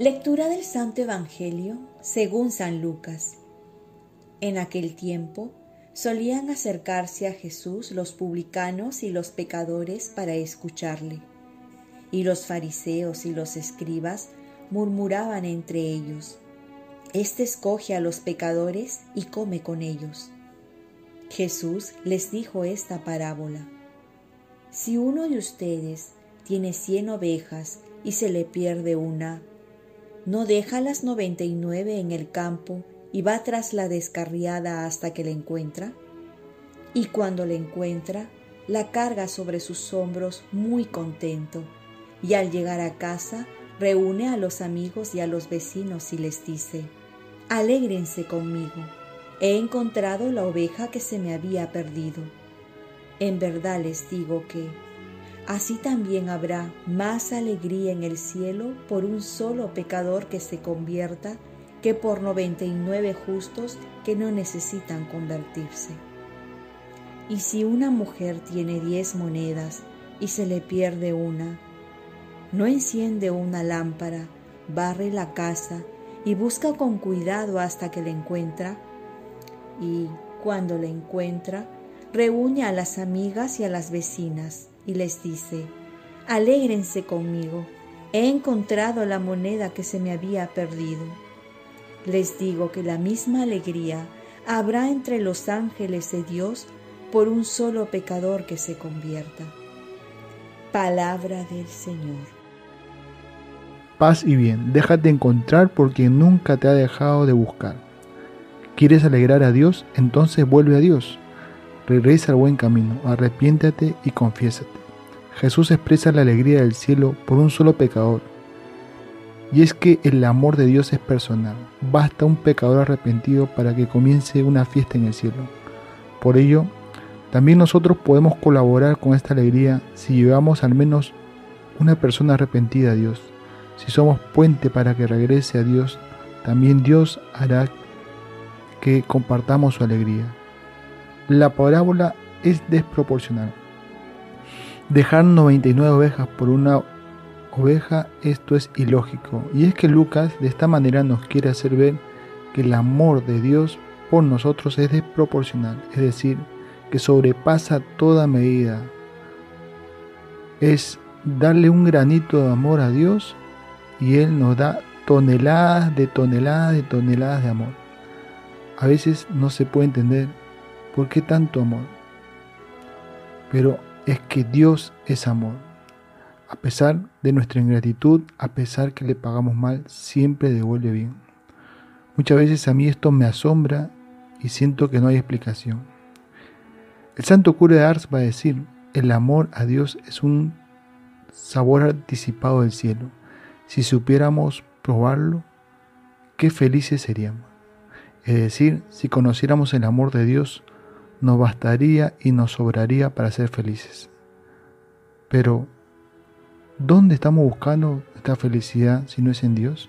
Lectura del Santo Evangelio según San Lucas. En aquel tiempo solían acercarse a Jesús los publicanos y los pecadores para escucharle. Y los fariseos y los escribas murmuraban entre ellos, Este escoge a los pecadores y come con ellos. Jesús les dijo esta parábola. Si uno de ustedes tiene cien ovejas y se le pierde una, no deja las noventa y nueve en el campo y va tras la descarriada hasta que la encuentra. Y cuando la encuentra, la carga sobre sus hombros muy contento, y al llegar a casa reúne a los amigos y a los vecinos y les dice, Alégrense conmigo, he encontrado la oveja que se me había perdido. En verdad les digo que así también habrá más alegría en el cielo por un solo pecador que se convierta que por noventa y nueve justos que no necesitan convertirse. Y si una mujer tiene diez monedas y se le pierde una, no enciende una lámpara, barre la casa y busca con cuidado hasta que la encuentra, y cuando la encuentra, reúne a las amigas y a las vecinas y les dice, alégrense conmigo, he encontrado la moneda que se me había perdido. Les digo que la misma alegría habrá entre los ángeles de Dios por un solo pecador que se convierta. Palabra del Señor. Paz y bien, déjate encontrar por quien nunca te ha dejado de buscar. ¿Quieres alegrar a Dios? Entonces vuelve a Dios. Regresa al buen camino, arrepiéntate y confiésate. Jesús expresa la alegría del cielo por un solo pecador. Y es que el amor de Dios es personal. Basta un pecador arrepentido para que comience una fiesta en el cielo. Por ello, también nosotros podemos colaborar con esta alegría si llevamos al menos una persona arrepentida a Dios. Si somos puente para que regrese a Dios, también Dios hará que compartamos su alegría. La parábola es desproporcional. Dejar 99 ovejas por una oveja, esto es ilógico. Y es que Lucas de esta manera nos quiere hacer ver que el amor de Dios por nosotros es desproporcional, es decir, que sobrepasa toda medida. Es darle un granito de amor a Dios y Él nos da toneladas de toneladas de toneladas de amor. A veces no se puede entender ¿Por qué tanto amor? Pero es que Dios es amor. A pesar de nuestra ingratitud, a pesar que le pagamos mal, siempre devuelve bien. Muchas veces a mí esto me asombra y siento que no hay explicación. El santo cura de Ars va a decir, el amor a Dios es un sabor anticipado del cielo. Si supiéramos probarlo, qué felices seríamos. Es decir, si conociéramos el amor de Dios, nos bastaría y nos sobraría para ser felices. Pero, ¿dónde estamos buscando esta felicidad si no es en Dios?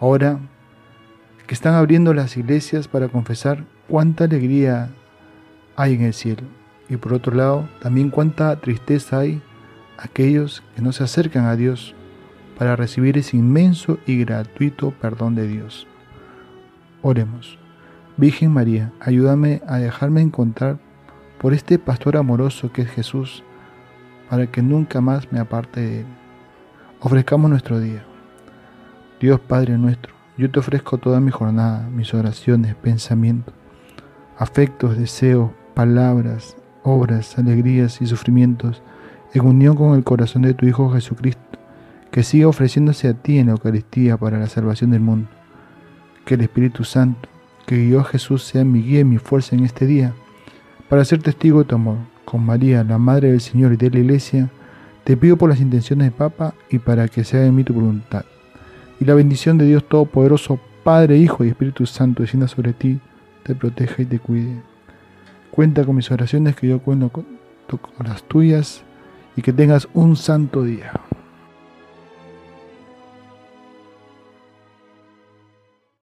Ahora que están abriendo las iglesias para confesar cuánta alegría hay en el cielo y por otro lado también cuánta tristeza hay aquellos que no se acercan a Dios para recibir ese inmenso y gratuito perdón de Dios. Oremos. Virgen María, ayúdame a dejarme encontrar por este pastor amoroso que es Jesús, para que nunca más me aparte de él. Ofrezcamos nuestro día. Dios Padre nuestro, yo te ofrezco toda mi jornada, mis oraciones, pensamientos, afectos, deseos, palabras, obras, alegrías y sufrimientos, en unión con el corazón de tu Hijo Jesucristo, que siga ofreciéndose a ti en la Eucaristía para la salvación del mundo. Que el Espíritu Santo, que yo Jesús sea mi guía y mi fuerza en este día, para ser testigo de tu amor. Con María, la Madre del Señor y de la Iglesia, te pido por las intenciones de Papa y para que sea en mí tu voluntad. Y la bendición de Dios Todopoderoso, Padre, Hijo y Espíritu Santo, descienda sobre ti, te proteja y te cuide. Cuenta con mis oraciones que yo cuento con las tuyas y que tengas un santo día.